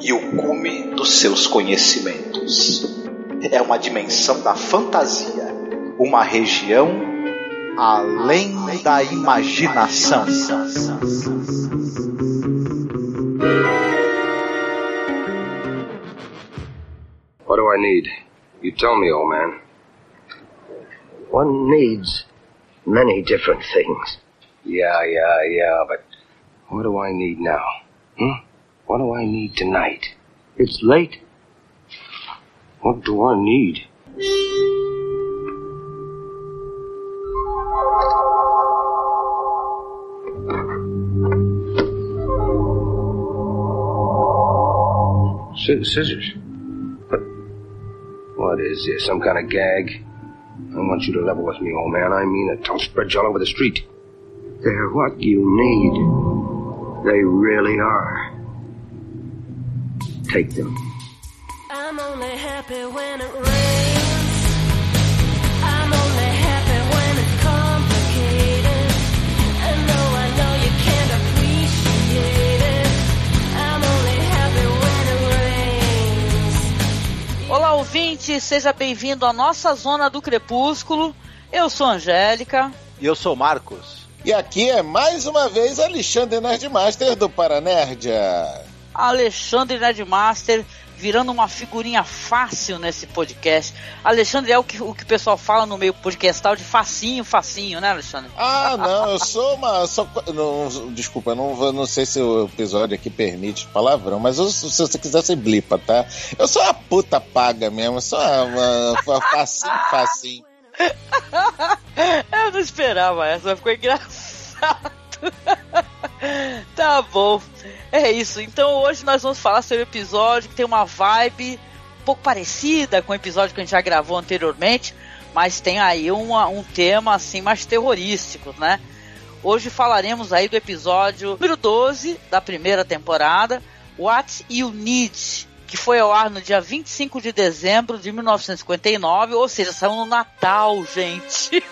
e o cume dos seus conhecimentos. É uma dimensão da fantasia, uma região além da imaginação. What do I need? You tell me, old man. One needs many different things. Yeah, yeah, yeah, but what do I need now? Hmm? What do I need tonight? It's late. What do I need? Sci- scissors. What? What is this? Some kind of gag? I want you to level with me, old man. I mean it. I'll spread you all over the street. They're what you need. They really are. Take them. I'm only happy when it rains. I'm only happy when it's complicated. And no, I know you can't appreciate it. I'm only happy when it rains. Olá, ouvinte, seja bem-vindo à nossa Zona do Crepúsculo. Eu sou a Angélica. E eu sou o Marcos. E aqui é mais uma vez Alexandre Nerdmaster do Paranerdia. Alexandre Nerdmaster virando uma figurinha fácil nesse podcast. Alexandre é o que o, que o pessoal fala no meio podcastal de facinho, facinho, né, Alexandre? Ah, não, eu sou uma. Sou, não, desculpa, eu não, vou- não sei se o episódio aqui permite palavrão, mas eu- se você quiser, você blipa, tá? Eu sou uma puta paga mesmo, eu sou uma, uma, uma facinho, facinho. Eu não esperava essa, ficou engraçado. tá bom. É isso. Então hoje nós vamos falar sobre o episódio que tem uma vibe um pouco parecida com o episódio que a gente já gravou anteriormente, mas tem aí uma- um tema assim mais terrorístico, né? Hoje falaremos aí do episódio número 12 da primeira temporada, What You Need, que foi ao ar no dia 25 de dezembro de 1959, ou seja, saiu no Natal, gente.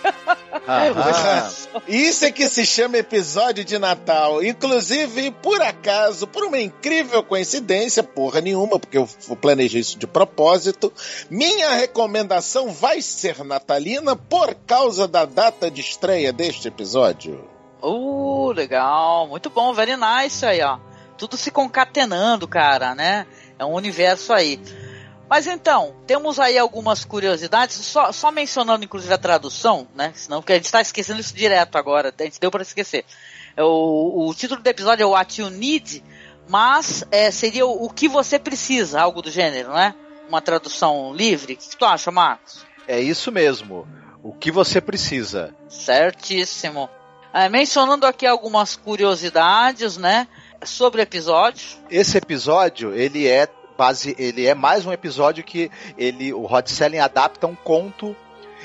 Ah, isso é que se chama episódio de Natal. Inclusive, por acaso, por uma incrível coincidência, porra nenhuma, porque eu planejei isso de propósito, minha recomendação vai ser natalina por causa da data de estreia deste episódio. Uh, legal, muito bom, very nice aí, ó. Tudo se concatenando, cara, né? É um universo aí. Mas então, temos aí algumas curiosidades, só, só mencionando inclusive a tradução, né? Senão, porque a gente tá esquecendo isso direto agora, a gente deu para esquecer. É, O, o título do episódio é What You Need, mas é, seria o, o que você precisa, algo do gênero, né? Uma tradução livre. O que, que tu acha, Marcos? É isso mesmo. O que você precisa? Certíssimo. É, mencionando aqui algumas curiosidades, né? Sobre o episódio. Esse episódio, ele é base, ele é mais um episódio que ele, o Rod Selling adapta um conto.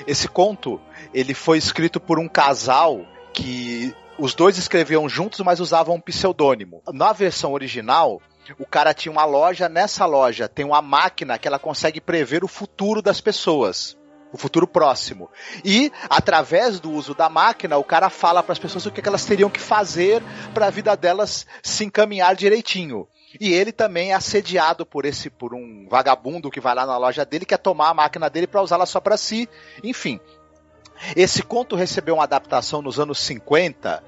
Esse conto, ele foi escrito por um casal que os dois escreviam juntos, mas usavam um pseudônimo. Na versão original, o cara tinha uma loja, nessa loja tem uma máquina que ela consegue prever o futuro das pessoas. O futuro próximo. E, através do uso da máquina, o cara fala para as pessoas o que que elas teriam que fazer para a vida delas se encaminhar direitinho. E ele também é assediado por esse por um vagabundo que vai lá na loja dele, quer tomar a máquina dele para usá-la só para si. Enfim, esse conto recebeu uma adaptação nos anos 50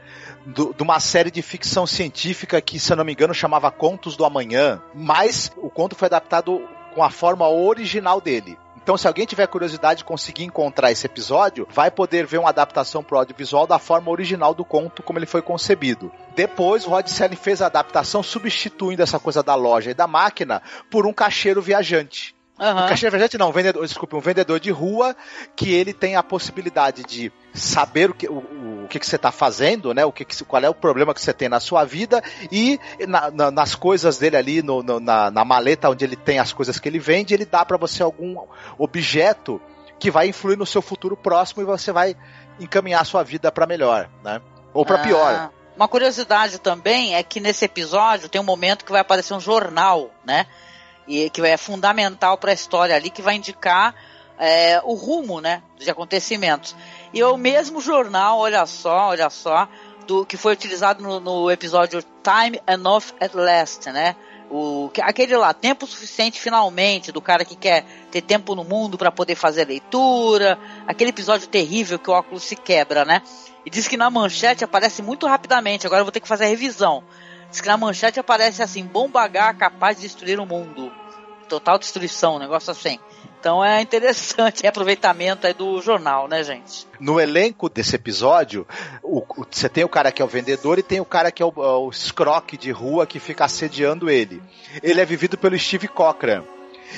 do- de uma série de ficção científica que, se eu não me engano, chamava Contos do Amanhã, mas o conto foi adaptado com a forma original dele. Então, se alguém tiver curiosidade de conseguir encontrar esse episódio, vai poder ver uma adaptação pro audiovisual da forma original do conto, como ele foi concebido. Depois, o Rod Serling fez a adaptação substituindo essa coisa da loja e da máquina por um caixeiro viajante. Aham. Um caixeiro viajante não, um vendedor, desculpe, um vendedor de rua que ele tem a possibilidade de saber o que, o, o que, que você está fazendo, né? O que, que- qual é o problema que você tem na sua vida e na- na- nas coisas dele ali, no- no- na, na maleta onde ele tem as coisas que ele vende, ele dá para você algum objeto que vai influir no seu futuro próximo e você vai encaminhar a sua vida para melhor, né? Ou para Ah, pior. Uma curiosidade também é que nesse episódio tem um momento que vai aparecer um jornal, né? E que é fundamental para a história ali, que vai indicar é, o rumo, né? De acontecimentos. E é o mesmo jornal, olha só, olha só, do que foi utilizado no, no episódio Time Enough at Last, né? O, que- aquele lá, tempo suficiente finalmente, do cara que quer ter tempo no mundo para poder fazer leitura, aquele episódio terrível que o óculos se quebra, né? E diz que na manchete aparece muito rapidamente, agora eu vou ter que fazer a revisão. Diz que na manchete aparece assim, bomba H capaz de destruir o mundo. Total destruição, um negócio assim. Então é interessante, é aproveitamento aí do jornal, né, gente? no elenco desse episódio, você tem o cara que é o vendedor e tem o cara que é o, o escroque de rua que fica assediando ele. Ele é vivido pelo Steve Cochran.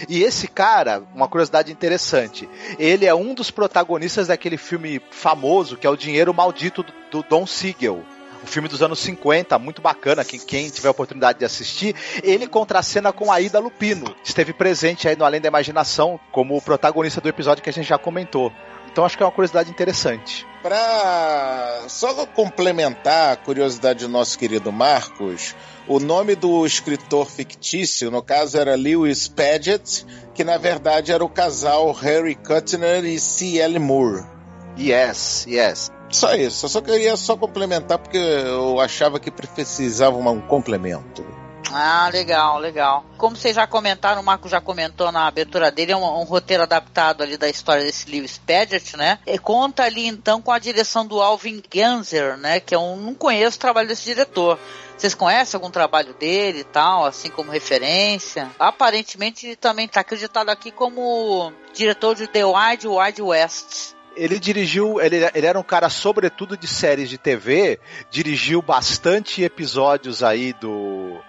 E esse cara, uma curiosidade interessante, ele é um dos protagonistas daquele filme famoso que é O Dinheiro Maldito do, do Don Siegel. Um filme dos anos 50, muito bacana, quem, quem tiver oportunidade de assistir. Ele contracena com a Ida Lupino. Esteve presente aí no Além da Imaginação como o protagonista do episódio que a gente já comentou. Então acho que é uma curiosidade interessante. Pra só complementar a curiosidade do nosso querido Marcos, o nome do escritor fictício, no caso era Lewis Paget, que na verdade era o casal Harry Kuttner e C.L. Moore. Yes, yes. Só isso, eu só queria só complementar porque eu achava que precisava um complemento. Ah, legal, legal. Como vocês já comentaram, o Marco já comentou na abertura dele, é um, um roteiro adaptado ali da história desse Lewis Paget, né? E conta ali então com a direção do Alvin Ganzer, né? Que eu não conheço o trabalho desse diretor. Vocês conhecem algum trabalho dele e tal, assim como referência? Aparentemente ele também está acreditado aqui como diretor de The Wild Wild West. Ele dirigiu, ele, ele era um cara sobretudo de séries de TV, dirigiu bastante episódios aí do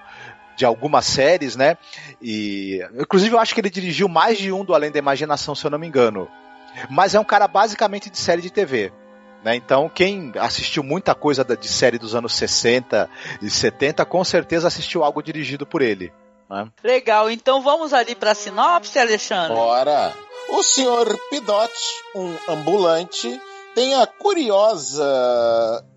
de algumas séries, né? E inclusive eu acho que ele dirigiu mais de um do Além da Imaginação, se eu não me engano. Mas é um cara basicamente de série de TV. Né? Então, quem assistiu muita coisa de série dos anos 60 e 70, com certeza assistiu algo dirigido por ele. né? Legal, então vamos ali para a sinopse, Alexandre? Ora, o senhor Pidot, um ambulante, tem a curiosa,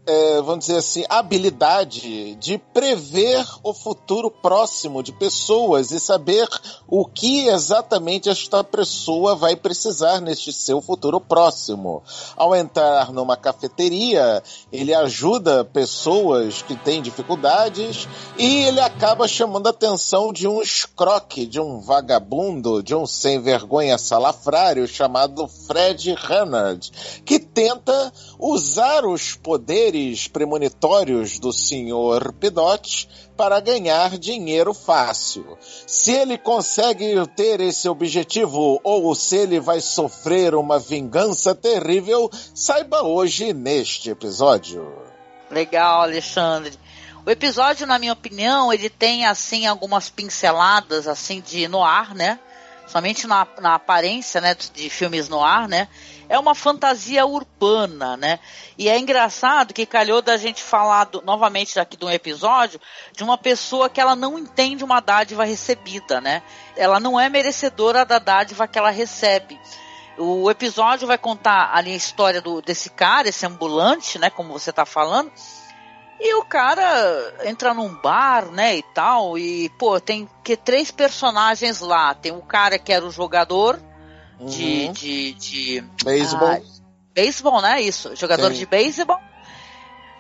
é, vamos dizer assim, habilidade de prever o futuro próximo de pessoas e saber o que exatamente esta pessoa vai precisar neste seu futuro próximo. Ao entrar numa cafeteria, ele ajuda pessoas que têm dificuldades e ele acaba chamando a atenção de um escroque, de um vagabundo, de um sem vergonha salafrário chamado Fred Hannard, que tenta usar os poderes premonitórios do Sr. Pidot para ganhar dinheiro fácil. Se ele consegue ter esse objetivo ou se ele vai sofrer uma vingança terrível, saiba hoje neste episódio. Legal, Alexandre. O episódio, na minha opinião, ele tem assim algumas pinceladas assim de noir, né? Somente na, na aparência, né, de filmes noir, né? É uma fantasia urbana, né? E é engraçado que calhou da gente falar do- novamente aqui de um episódio de uma pessoa que ela não entende uma dádiva recebida, né? Ela não é merecedora da dádiva que ela recebe. O episódio vai contar ali a história do, desse cara, esse ambulante, né? Como você tá falando. E o cara entra num bar, né, e tal, e, pô, tem que três personagens lá. Tem o cara que era o jogador de, Uhum. de, de Beisebol. ah, beisebol, né, isso, jogador Sim. de beisebol.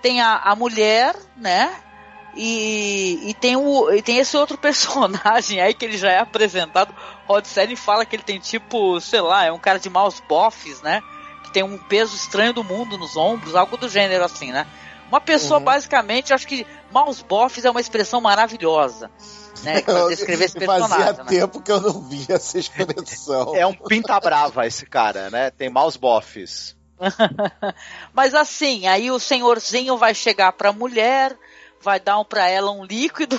Tem a, a mulher, né, e, e, tem o, e tem esse outro personagem aí que ele já é apresentado. Rod Serling fala que ele tem tipo, sei lá, é um cara de maus bofes, né? Que tem um peso estranho do mundo nos ombros, algo do gênero assim, né? Uma pessoa, Uhum. basicamente, acho que maus bofes é uma expressão maravilhosa, né? Pra descrever esse personagem. Fazia né? tempo que eu não via essa expressão. É um pinta brava esse cara, né? Tem maus bofes. Mas assim, aí o senhorzinho vai chegar pra mulher, vai dar um pra ela um líquido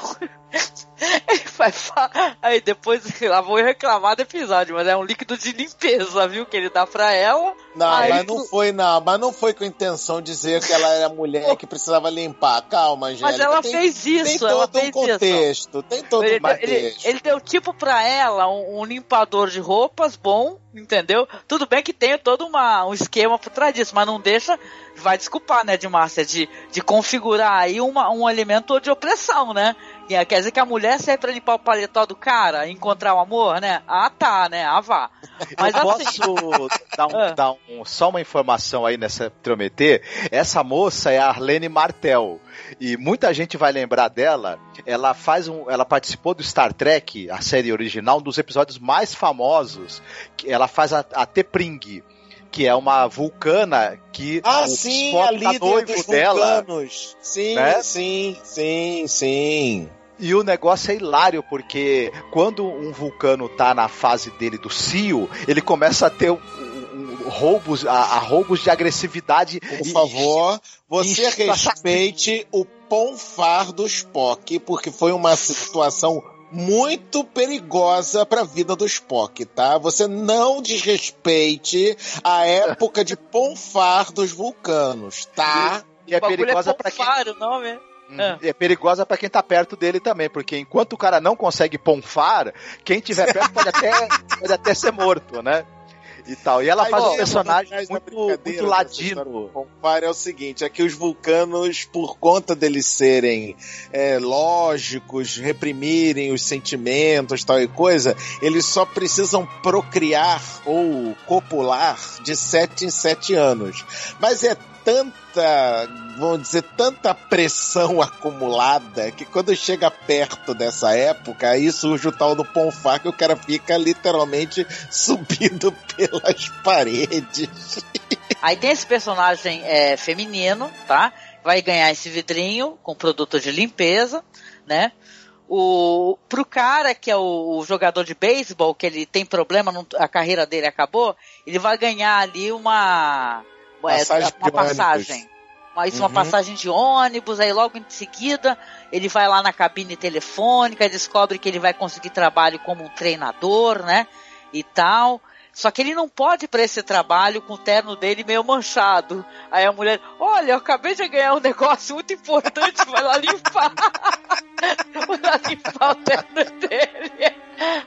Aí depois lá vou reclamar do episódio, mas é um líquido de limpeza, viu? Que ele dá pra ela. Não, Aí mas tu- não foi, não. Mas não foi com intenção de dizer que ela era mulher que precisava limpar. Calma, Angélica. Mas ela tem, fez isso, Tem ela todo um fez isso. contexto. Tem todo Ele, um deu- ele, contexto. ele deu tipo pra ela um, um limpador de roupas bom, entendeu? Tudo bem que tem todo uma, um esquema por trás disso, mas não deixa, vai desculpar, né, de Márcia, de, de configurar aí uma, um elemento de opressão, né? Que é- Quer dizer que a mulher serve pra limpar o paletó do cara, encontrar o amor, né? Ah, tá, né? Ah, vá. Mas eu assim, posso dar, um- Ah. dar um- só uma informação aí nessa Prometer? Essa moça é a Arlene Martel. E muita gente vai lembrar dela. Ela faz um. Ela participou do Star Trek, a série original, um dos episódios mais famosos. Que ela faz a, a Tepring. Que é uma vulcana que Ah, o sim, Spock a líder noivo dos dela. vulcanos. Sim, né? sim, sim, sim. E o negócio é hilário, porque quando um vulcano tá na fase dele do cio, ele começa a ter um- um- roubos, a, a roubos de agressividade. Por E- favor, você Isso. respeite o ponfar do Spock, porque foi uma situação muito perigosa para a vida do Spock, tá? Você não desrespeite a época de ponfar dos vulcanos, tá? E é o bagulho perigosa é para quem o nome. Uhum. é perigosa para quem tá perto dele também, porque enquanto o cara não consegue ponfar, quem tiver perto pode até, pode até ser morto, né? E tal. E ela Aí, faz ó, um personagem muito, muito ladino. Ponfar é o seguinte, é que os vulcanos, por conta deles serem é, lógicos, reprimirem os sentimentos, tal e coisa, eles só precisam procriar ou copular de sete em sete anos. Mas é tanta, vamos dizer, tanta pressão acumulada que quando chega perto dessa época, aí surge o tal do Ponfar que o cara fica literalmente subido pelas paredes. Aí tem esse personagem é, feminino, tá? Vai ganhar esse vidrinho com produto de limpeza, né? O, pro cara que é o, o jogador de beisebol, que ele tem problema, não- a carreira dele acabou, ele vai ganhar ali uma- Passagem uma passagem. Uma, isso, uma Uhum. passagem de ônibus, aí logo em seguida ele vai lá na cabine telefônica descobre que ele vai conseguir trabalho como um treinador, né? E tal. Só que ele não pode ir pra esse trabalho com o terno dele meio manchado. Aí a mulher, olha, eu acabei de ganhar um negócio muito importante, vai lá limpar. vai lá limpar o terno dele.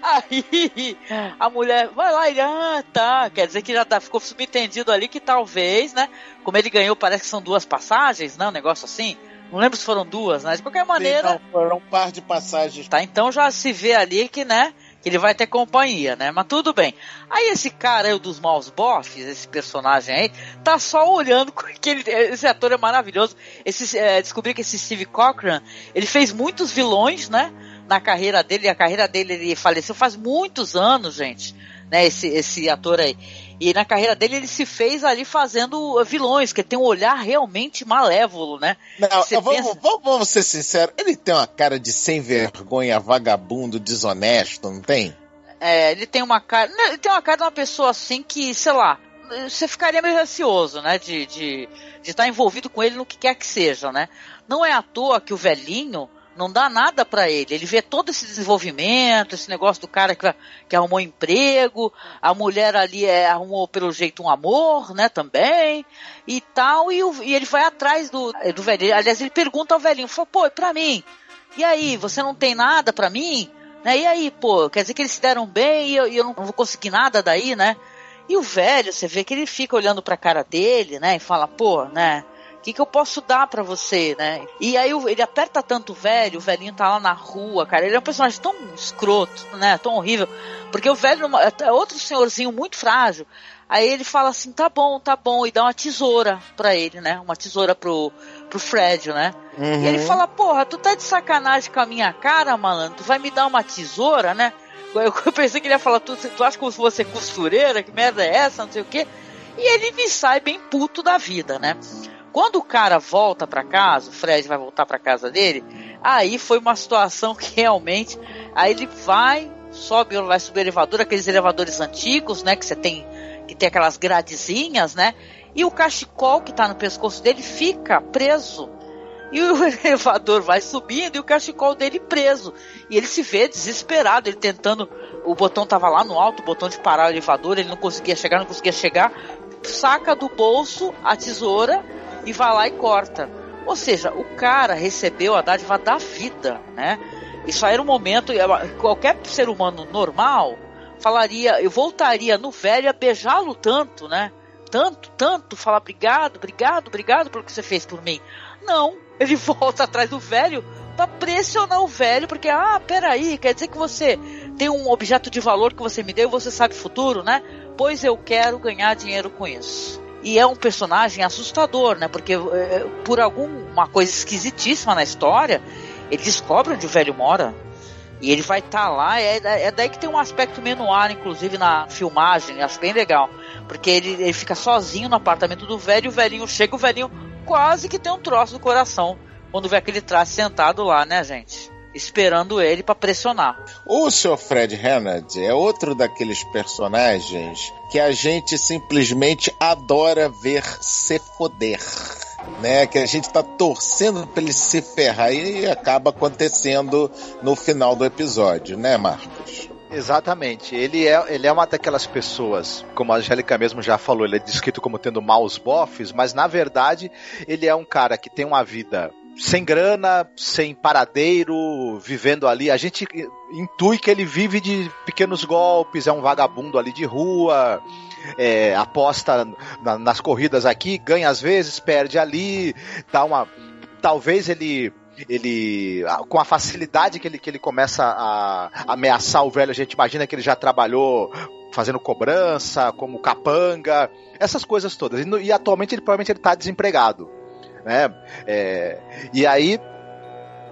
Aí a mulher, vai lá, ele, ah, tá. Quer dizer que já tá, ficou subentendido ali que talvez, né? Como ele ganhou, parece que são duas passagens, né? Um negócio assim. Não lembro se foram duas, né? De qualquer maneira. Sim, não, foram um par de passagens. Tá, então já se vê ali que, né, que ele vai ter companhia, né? Mas tudo bem. Aí esse cara aí, o dos maus bofs, esse personagem aí, tá só olhando com aquele. Esse ator é maravilhoso. Esse, é, descobri que esse Steve Cochran, ele fez muitos vilões, né? Na carreira dele, a carreira dele ele faleceu faz muitos anos, gente. Né, esse, esse ator aí. E na carreira dele ele se fez ali fazendo vilões, que tem um olhar realmente malévolo, né? Não, Você vamos, pensa- vamos, vamos ser sinceros, ele tem uma cara de sem vergonha, vagabundo, desonesto, não tem? É, ele tem uma cara. Ele tem uma cara de uma pessoa assim que, sei lá, você ficaria meio receoso, né? De estar de, de estar envolvido com ele no que quer que seja, né? Não é à toa que o velhinho não dá nada pra ele. Ele vê todo esse desenvolvimento, esse negócio do cara que, que arrumou emprego, a mulher ali é, arrumou pelo jeito um amor, né? Também e tal, e, o- e ele vai atrás do, do velhinho. Aliás, ele pergunta ao velhinho: fala, pô, e pra mim? E aí, você não tem nada pra mim? Né? E aí, pô, quer dizer que eles se deram bem e eu, e eu não vou conseguir nada daí, né? E o velho, você vê que ele fica olhando pra cara dele, né? E fala, pô, né? O que, que eu posso dar pra você, né? E aí ele aperta tanto o velho, o velhinho tá lá na rua, cara. Ele é um personagem tão escroto, né? Tão horrível. Porque o velho é outro senhorzinho muito frágil. Aí ele fala assim, tá bom, tá bom, e dá uma tesoura pra ele, né? Uma tesoura pro, pro Fred, né? E ele Uhum. fala, porra, tu tá de sacanagem com a minha cara, malandro? Tu vai me dar uma tesoura, né? Eu, pensei que ele ia falar, tu, tu acha que vou ser costureira? Que merda é essa? Não sei o quê. E ele me sai bem puto da vida, né? Quando o cara volta pra casa, o Fred vai voltar pra casa dele, aí foi uma situação que realmente. Aí ele vai, sobe, vai subir o elevador, aqueles elevadores antigos, né? Que você tem. Que tem aquelas gradezinhas, né? E o cachecol que tá no pescoço dele fica preso E o elevador vai subindo e o cachecol dele preso. E ele se vê desesperado, ele tentando. O botão tava lá no alto, o botão de parar o elevador, ele não conseguia chegar, não conseguia chegar. Saca do bolso a tesoura e vai lá e corta. Ou seja, o cara recebeu a dádiva da vida, né? Isso aí era um momento. Qualquer ser humano normal falaria, eu voltaria no velho a beijá-lo tanto, né? Tanto, tanto, falar obrigado, obrigado, obrigado pelo que você fez por mim. Não, ele volta atrás do velho para pressionar o velho, porque, ah, peraí, quer dizer que você tem um objeto de valor que você me deu você sabe futuro, né? Pois eu quero ganhar dinheiro com isso. E é um personagem assustador, né? Porque é, por alguma coisa esquisitíssima na história, ele descobre onde o velho mora. E ele vai estar tá lá, é, é, daí que tem um aspecto menuar, inclusive na filmagem, acho bem legal. Porque ele, ele fica sozinho no apartamento do velho, o velhinho chega, o velhinho quase que tem um troço do coração quando vê aquele traço sentado lá, né, gente? Esperando ele para pressionar. O Sr. Fred Hannard é outro daqueles personagens que a gente simplesmente adora ver se foder né? Que a gente tá torcendo pra ele se ferrar e acaba acontecendo no final do episódio, né, Marcos? Exatamente. Ele é, ele é uma daquelas pessoas, como a Angélica mesmo já falou, ele é descrito como tendo maus bofes, mas na verdade ele é um cara que tem uma vida sem grana, sem paradeiro, vivendo ali. A gente intui que ele vive de pequenos golpes, é um vagabundo ali de rua, é, aposta na, nas corridas aqui, ganha às vezes, perde ali, dá uma. Talvez ele ele com a facilidade que ele, que ele começa a ameaçar o velho, a gente imagina que ele já trabalhou fazendo cobrança, como capanga, essas coisas todas. E, e atualmente ele provavelmente ele está desempregado, né? É, e aí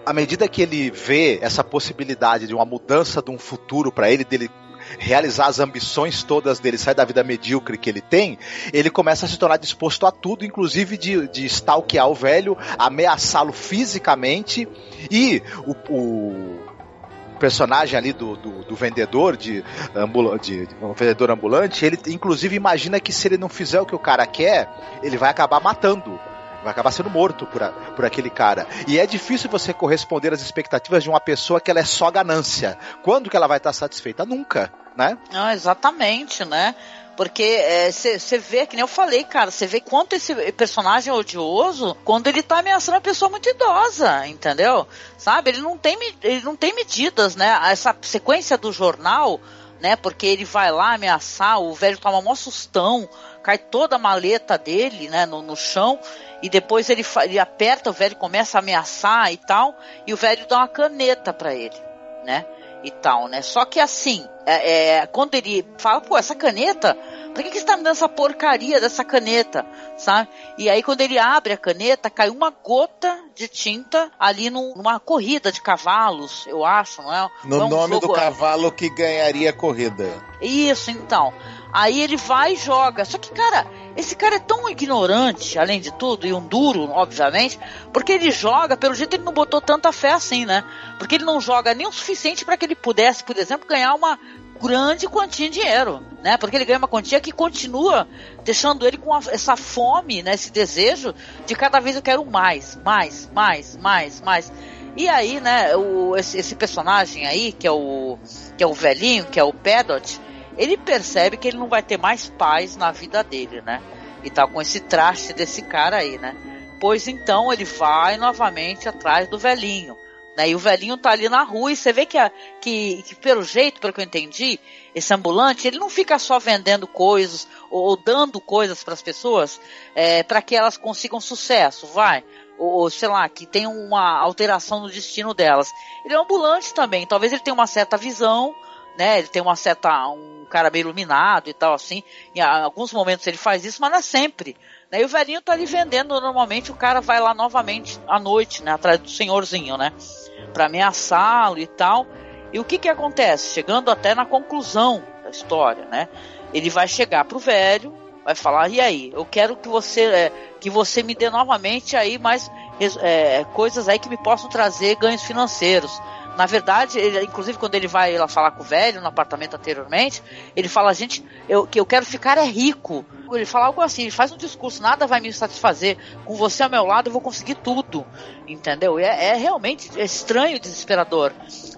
à medida que ele vê essa possibilidade de uma mudança de um futuro para ele, dele realizar as ambições todas dele, sair da vida medíocre que ele tem, ele começa a se tornar disposto a tudo, inclusive de, de stalkear o velho, ameaçá-lo fisicamente e o, o personagem ali do, do, do vendedor de, de, de, um vendedor ambulante, ele inclusive imagina que se ele não fizer o que o cara quer, ele vai acabar matando vai acabar sendo morto por, a, por aquele cara. E é difícil você corresponder às expectativas de uma pessoa que ela é só ganância. Quando que ela vai estar satisfeita? Nunca, né? Não, exatamente, né? Porque você é, vê, que nem eu falei, cara, você vê quanto esse personagem é odioso quando ele tá ameaçando uma pessoa muito idosa, entendeu? Sabe? Ele não tem, ele não tem medidas, né? Essa sequência do jornal, né? Porque ele vai lá ameaçar, o velho toma um sustão, cai toda a maleta dele, né, no, no chão, e depois ele, ele aperta, o velho começa a ameaçar e tal, e o velho dá uma caneta para ele, né? E tal, né? Só que assim, é, é, quando ele fala, pô, essa caneta, por que, que você tá me dando essa porcaria dessa caneta, sabe? E aí quando ele abre a caneta, cai uma gota de tinta ali num, numa corrida de cavalos, eu acho, não é? No é um nome jogo... do cavalo que ganharia a corrida. Isso, então. Aí ele vai e joga. Só que, cara, esse cara é tão ignorante, além de tudo, e um duro, obviamente, porque ele joga, pelo jeito ele não botou tanta fé assim, né? Porque ele não joga nem o suficiente para que ele pudesse, por exemplo, ganhar uma grande quantia de dinheiro, né? Porque ele ganha uma quantia que continua deixando ele com essa fome, né? Esse desejo de cada vez eu quero mais, mais, mais, mais, mais. E aí, né, o, esse, esse personagem aí, que é o que é o velhinho, que é o Pedot, ele percebe que ele não vai ter mais paz na vida dele, né? E tá com esse traste desse cara aí, né? Pois então ele vai novamente atrás do velhinho. Né? E o velhinho tá ali na rua e você vê que, a, que, que, pelo jeito, pelo que eu entendi, esse ambulante, ele não fica só vendendo coisas ou, ou dando coisas para as pessoas é, para que elas consigam sucesso, vai. Ou, ou, sei lá, que tem uma alteração no destino delas. Ele é ambulante também, talvez ele tenha uma certa visão, né? Ele tem uma certa. um cara meio iluminado e tal, assim. Em alguns momentos ele faz isso, mas não é sempre. Né? E o velhinho tá ali vendendo, normalmente o cara vai lá novamente à noite, né? Atrás do senhorzinho, né? Pra ameaçá-lo e tal. E o que que acontece? Chegando até na conclusão da história, né? Ele vai chegar pro velho, vai falar, e aí, eu quero que você, é, que você me dê novamente aí mais é, coisas aí que me possam trazer ganhos financeiros. Na verdade, ele, inclusive quando ele vai lá falar com o velho no apartamento anteriormente, ele fala, gente, eu, que eu quero ficar é rico. Ele fala algo assim, ele faz um discurso, nada vai me satisfazer. Com você ao meu lado eu vou conseguir tudo. Entendeu? É, é realmente estranho e desesperador.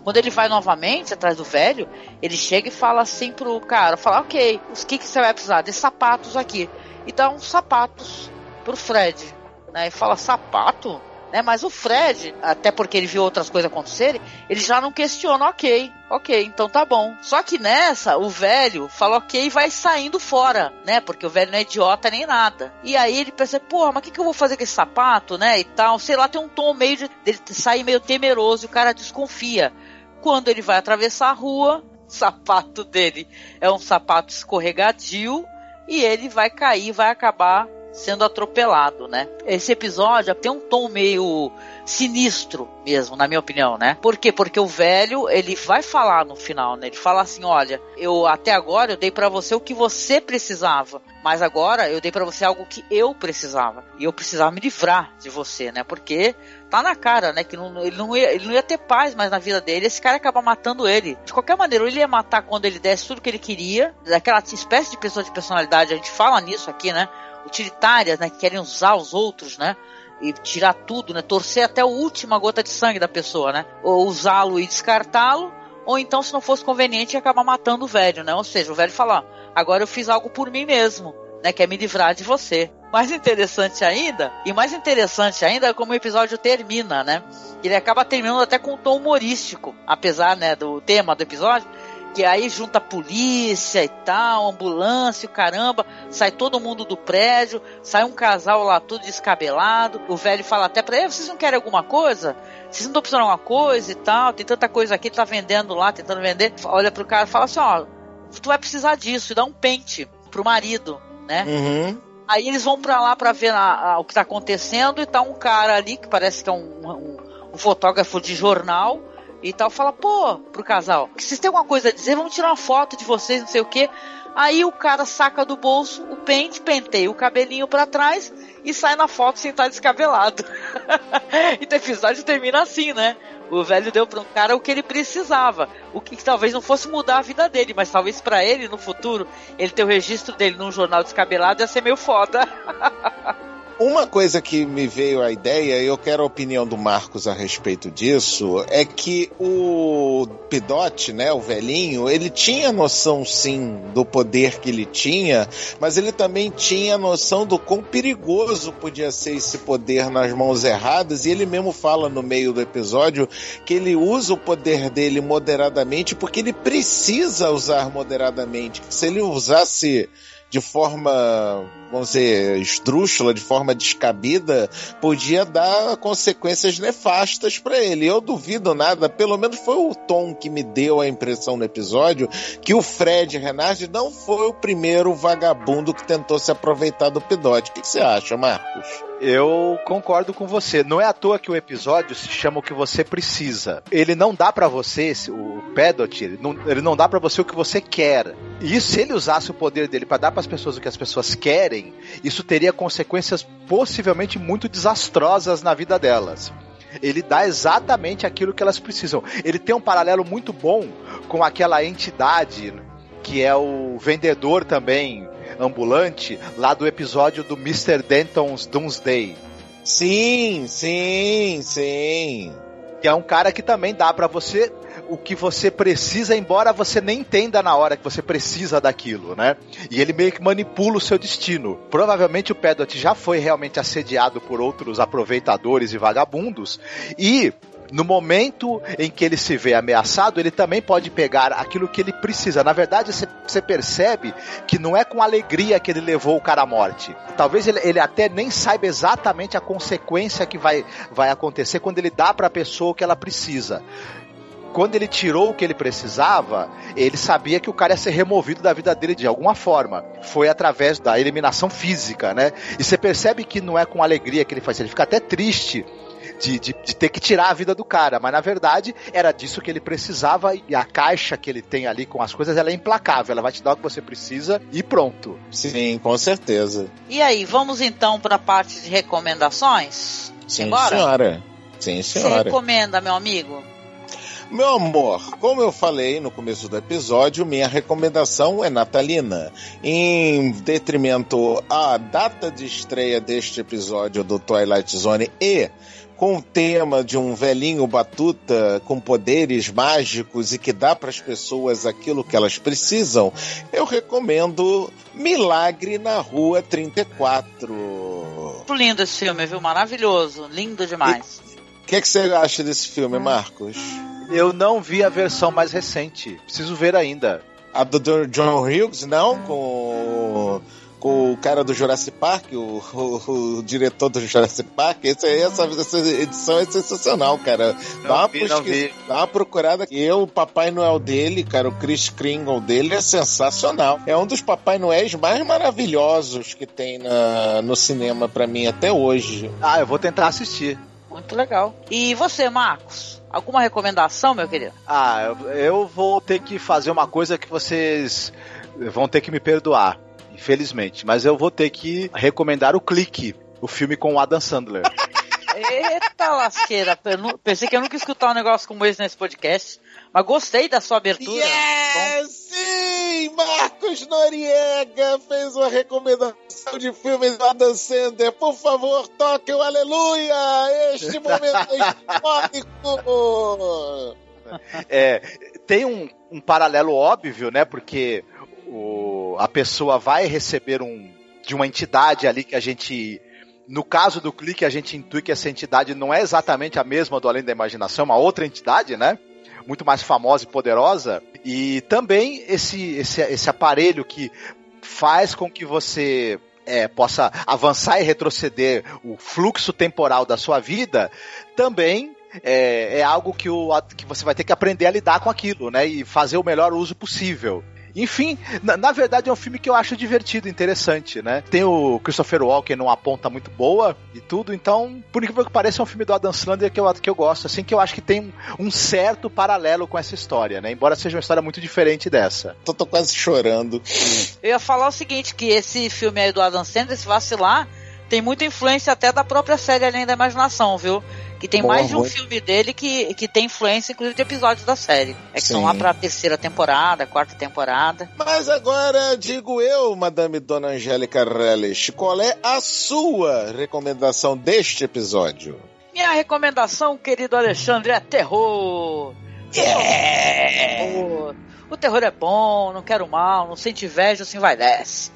Quando ele vai novamente atrás do velho, ele chega e fala assim pro cara, fala, ok, os que, que você vai precisar? De sapatos aqui. E dá uns sapatos pro Fred. Né? E fala, sapato? Né? Mas o Fred, até porque ele viu outras coisas acontecerem, ele já não questiona, ok, ok, então tá bom. Só que nessa, o velho fala ok e vai saindo fora, né? Porque o velho não é idiota nem nada. E aí ele pensa, porra, mas o que, que eu vou fazer com esse sapato, né? E tal, sei lá, tem um tom meio de. dele sair meio temeroso e o cara desconfia. Quando ele vai atravessar a rua, o sapato dele é um sapato escorregadio e ele vai cair, vai acabar sendo atropelado, né? Esse episódio tem um tom meio sinistro mesmo, na minha opinião, né? Por quê? Porque o velho, ele vai falar no final, né? Ele fala assim, olha, eu até agora eu dei pra você o que você precisava, mas agora eu dei pra você algo que eu precisava. E eu precisava me livrar de você, né? Porque tá na cara, né? Que não, ele, não ia, ele não ia ter paz mais na vida dele. Esse cara acaba matando ele. De qualquer maneira, ele ia matar quando ele desse tudo que ele queria. Daquela espécie de pessoa de personalidade, a gente fala nisso aqui, né? Utilitárias, né? Que querem usar os outros, né? E tirar tudo, né? Torcer até a última gota de sangue da pessoa, né? Ou usá-lo e descartá-lo. Ou então, se não fosse conveniente, acabar matando o velho, né? Ou seja, o velho fala, ó, agora eu fiz algo por mim mesmo, né? Que é me livrar de você. Mais interessante ainda, e mais interessante ainda é como o episódio termina, né? Ele acaba terminando até com um tom humorístico, apesar, né, do tema do episódio, que aí junta a polícia e tal, ambulância, caramba, sai todo mundo do prédio, sai um casal lá todo descabelado, o velho fala até pra ele, vocês não querem alguma coisa? Vocês não estão precisando de alguma coisa e tal, tem tanta coisa aqui, tá vendendo lá, tentando vender, olha pro cara e fala assim, ó, tu vai precisar disso, e dá um pente pro marido, né? Uhum. Aí eles vão pra lá pra ver a- a- o que tá acontecendo e tá um cara ali que parece que é um, um- um fotógrafo de jornal e tal, fala, pô, pro casal, que vocês têm alguma coisa a dizer, vamos tirar uma foto de vocês, não sei o quê. Aí o cara saca do bolso o pente, penteia o cabelinho pra trás e sai na foto sem estar descabelado. então o episódio termina assim, né? O velho deu para um cara o que ele precisava, o que, que talvez não fosse mudar a vida dele, mas talvez pra ele no futuro ele ter o registro dele num jornal descabelado ia ser meio foda. Uma coisa que me veio a ideia, e eu quero a opinião do Marcos a respeito disso, é que o Pidote, né, o velhinho, ele tinha noção sim do poder que ele tinha, mas ele também tinha noção do quão perigoso podia ser esse poder nas mãos erradas, e ele mesmo fala no meio do episódio que ele usa o poder dele moderadamente porque ele precisa usar moderadamente. Se ele usasse de forma, vamos dizer, esdrúxula, de forma descabida, podia dar consequências nefastas para ele. Eu duvido nada, pelo menos foi o tom que me deu a impressão no episódio, que o Fred Renard não foi o primeiro vagabundo que tentou se aproveitar do Pidote. O que você acha, Marcos? Eu concordo com você. Não é à toa que o episódio se chama o que você precisa. Ele não dá pra você, o Pedot, ele não, ele não dá pra você o que você quer. E se ele usasse o poder dele pra dar pras pessoas o que as pessoas querem, isso teria consequências possivelmente muito desastrosas na vida delas. Ele dá exatamente aquilo que elas precisam. Ele tem um paralelo muito bom com aquela entidade que é o vendedor também ambulante lá do episódio do Mr. Denton's Doomsday. Sim, sim, sim. Que é um cara que também dá pra você o que você precisa, embora você nem entenda na hora que você precisa daquilo, né? E ele meio que manipula o seu destino. Provavelmente o Pedot já foi realmente assediado por outros aproveitadores e vagabundos e no momento em que ele se vê ameaçado, ele também pode pegar aquilo que ele precisa. Na verdade, você- percebe que não é com alegria que ele levou o cara à morte. Talvez ele, ele até nem saiba exatamente a consequência que vai, vai acontecer quando ele dá para a pessoa o que ela precisa quando ele tirou o que ele precisava, ele sabia que o cara ia ser removido da vida dele de alguma forma. Foi através da eliminação física, né? E você percebe que não é com alegria que ele faz, ele fica até triste. De, de, de ter que tirar a vida do cara, mas na verdade era disso que ele precisava e a caixa que ele tem ali com as coisas ela é implacável, ela vai te dar o que você precisa e pronto. Sim, com certeza. E aí, vamos então para a parte de recomendações? Sim, Simbora? senhora. Sim, Você senhora. recomenda, meu amigo? Meu amor, como eu falei no começo do episódio, minha recomendação é natalina. Em detrimento à data de estreia deste episódio do Twilight Zone e com o tema de um velhinho batuta com poderes mágicos e que dá para as pessoas aquilo que elas precisam, eu recomendo Milagre na Rua 34. Muito lindo esse filme, viu? Maravilhoso. Lindo demais. O que, é que você acha desse filme, Marcos? Eu não vi a versão mais recente. Preciso ver ainda. A do do John Hughes, não? Com, com o cara do Jurassic Park, o, o- o diretor do Jurassic Park. Esse, essa, essa edição é sensacional, cara. Dá uma, vi, não pesquisa- dá uma procurada. Eu, o Papai Noel dele, cara, o Chris Kringle dele é sensacional. É um dos Papai Noéis mais maravilhosos que tem na, no cinema pra mim até hoje. Ah, eu vou tentar assistir. Muito legal. E você, Marcos? Alguma recomendação, meu querido? Ah, eu vou ter que fazer uma coisa que vocês vão ter que me perdoar, infelizmente. Mas eu vou ter que recomendar o Clique, o filme com o Adam Sandler. Eita lasqueira. Eu nu- Pensei que eu nunca ia escutar um negócio como esse nesse podcast. Mas gostei da sua abertura. Yeah! Sim! Marcos Noriega fez uma recomendação de filme do Adam Sandler. Por favor, toque o aleluia! Este momento é histórico! É, tem um, um paralelo óbvio, né? Porque o, a pessoa vai receber um de uma entidade ali que a gente. No caso do clique, a gente intui que essa entidade não é exatamente a mesma do Além da Imaginação, é uma outra entidade, né? Muito mais famosa e poderosa. E também esse, esse, esse aparelho que faz com que você é, possa avançar e retroceder o fluxo temporal da sua vida, também é, é algo que, o, que você vai ter que aprender a lidar com aquilo, né? E fazer o melhor uso possível. Enfim, na, na verdade é um filme que eu acho divertido, interessante, né? Tem o Christopher Walken numa ponta muito boa e tudo, então, por incrível que pareça, é um filme do Adam Sandler que eu, que eu gosto, assim, que eu acho que tem um, um certo paralelo com essa história, né? Embora seja uma história muito diferente dessa. Tô, tô quase chorando. Eu ia falar o seguinte, que esse filme aí do Adam Sandler, se vacilar, tem muita influência até da própria série Além da Imaginação, viu? Que tem Boa, mais de um boa. filme dele que, que tem influência, inclusive, de episódios da série. É que Sim. são lá pra terceira temporada, quarta temporada. Mas agora digo eu, Madame Dona Angélica Relish, qual é a sua recomendação deste episódio? Minha recomendação, querido Alexandre, é terror. Terror. O terror é bom, não quero mal, não sente inveja, assim vai desce.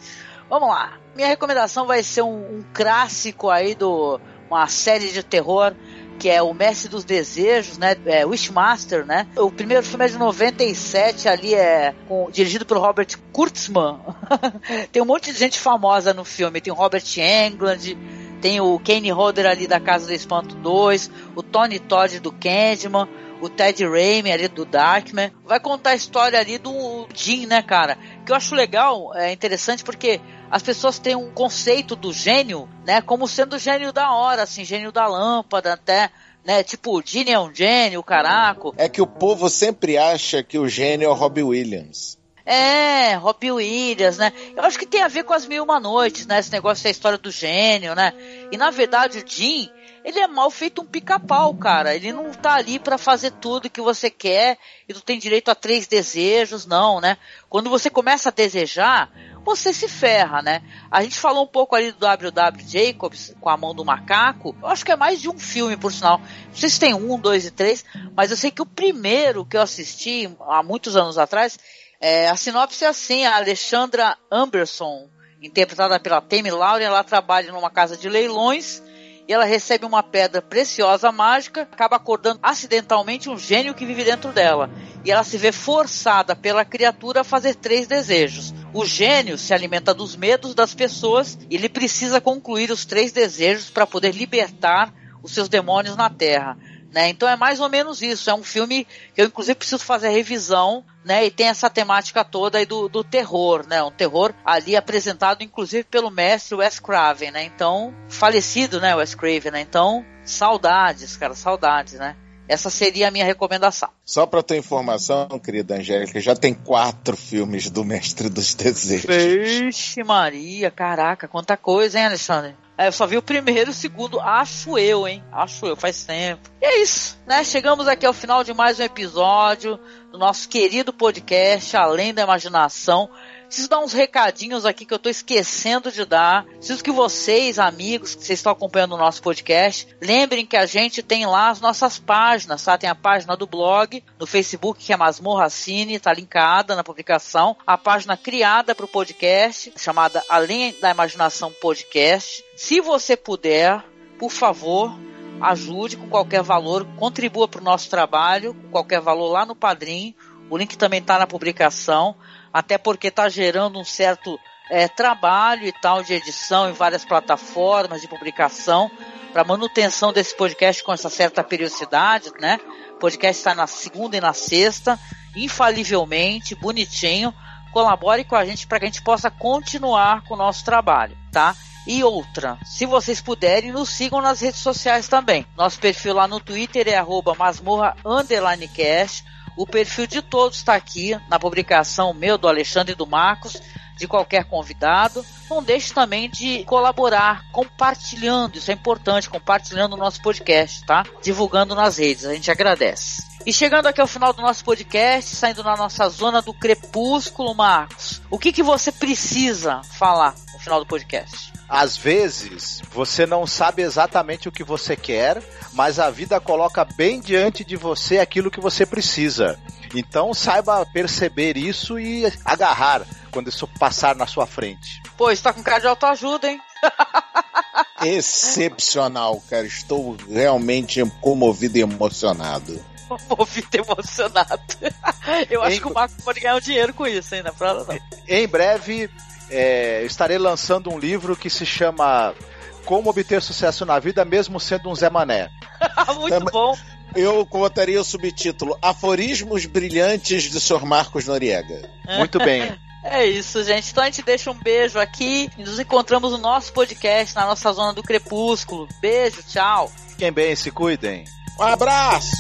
Vamos lá. Minha recomendação vai ser um, um clássico aí do uma série de terror que é o Mestre dos Desejos, né? É, Wishmaster, né? O primeiro filme é de 97, ali é com- dirigido pelo Robert Kurtzman. Tem um monte de gente famosa no filme. Tem o Robert Englund, tem o Kane Hodder ali da Casa do Espanto 2, o Tony Todd do Candyman, o Ted Raimi ali do Darkman. Vai contar a história ali do Jim, né, cara? Que eu acho legal, é interessante porque as pessoas têm um conceito do gênio, né, como sendo gênio da hora, assim, gênio da lâmpada, até, né, tipo, o Gene é um gênio, caraco. É que o povo sempre acha que o gênio é o Robbie Williams. É, Robbie Williams, né? Eu acho que tem a ver com as mil uma noites, né? Esse negócio da história do gênio, né? E na verdade o Jim, ele é mal feito um pica-pau, cara. Ele não tá ali pra fazer tudo que você quer e tu tem direito a três desejos, não, né? Quando você começa a desejar, você se ferra, né? A gente falou um pouco ali do W.W. Jacobs com a mão do macaco. Eu acho que é mais de um filme, por sinal. Não sei se tem um, dois e três, mas eu sei que o primeiro que eu assisti há muitos anos atrás é, a sinopse é assim, a Alexandra Amberson, interpretada pela Tammy Lauren, ela trabalha numa casa de leilões e ela recebe uma pedra preciosa mágica, acaba acordando acidentalmente um gênio que vive dentro dela. E ela se vê forçada pela criatura a fazer três desejos. O gênio se alimenta dos medos das pessoas e ele precisa concluir os três desejos para poder libertar os seus demônios na Terra. Né? Então é mais ou menos isso. É um filme que eu inclusive preciso fazer a revisão, né? E tem essa temática toda aí do, do terror, né? Um terror ali apresentado inclusive pelo mestre Wes Craven, né? Então, falecido, né, Wes Craven, né? Então, saudades, cara, saudades, né? Essa seria a minha recomendação. Só pra tua informação, querida Angélica, já tem quatro filmes do Mestre dos Desejos. Vixe Maria, caraca, quanta coisa, hein, Alexandre? É, eu só vi o primeiro e o segundo, acho eu, hein? Acho eu, faz tempo. E é isso, né? Chegamos aqui ao final de mais um episódio do nosso querido podcast Além da Imaginação. Preciso dar uns recadinhos aqui que eu tô esquecendo de dar. Preciso que vocês, amigos, que vocês estão acompanhando o nosso podcast, lembrem que a gente tem lá as nossas páginas, tá? Tem a página do blog, no Facebook, que é Masmorra Cine, tá linkada na publicação. A página criada para o podcast, chamada Além da Imaginação Podcast. Se você puder, por favor, ajude com qualquer valor, contribua para o nosso trabalho, com qualquer valor lá no Padrim. O link também está na publicação até porque está gerando um certo é, trabalho e tal de edição em várias plataformas de publicação para manutenção desse podcast com essa certa periodicidade, né? O podcast está na segunda e na sexta, infalivelmente, bonitinho. Colabore com a gente para que a gente possa continuar com o nosso trabalho, tá? E outra, se vocês puderem, nos sigam nas redes sociais também. Nosso perfil lá no Twitter é arroba masmorra o perfil de todos está aqui na publicação meu, do Alexandre e do Marcos, de qualquer convidado. Não deixe também de colaborar, compartilhando, isso é importante, compartilhando o nosso podcast, tá? Divulgando nas redes, a gente agradece. E chegando aqui ao final do nosso podcast, saindo na nossa zona do crepúsculo, Marcos, o que, que você precisa falar no final do podcast? Às vezes, você não sabe exatamente o que você quer, mas a vida coloca bem diante de você aquilo que você precisa. Então saiba perceber isso e agarrar quando isso passar na sua frente. Pô, isso tá com cara de autoajuda, hein? Excepcional, cara. Estou realmente comovido e emocionado. Comovido e emocionado. Eu acho Em- que o Marcos pode ganhar um dinheiro com isso, hein? Na prova não. Em breve, é, estarei lançando um livro que se chama Como Obter Sucesso na Vida, mesmo sendo um Zé Mané. Muito É, bom. Eu botaria o subtítulo Aforismos Brilhantes de Sr. Marcos Noriega. Muito bem. É isso, gente. Então a gente deixa um beijo aqui e nos encontramos no nosso podcast, na nossa zona do crepúsculo. Beijo, tchau. Fiquem bem, se cuidem. Um abraço!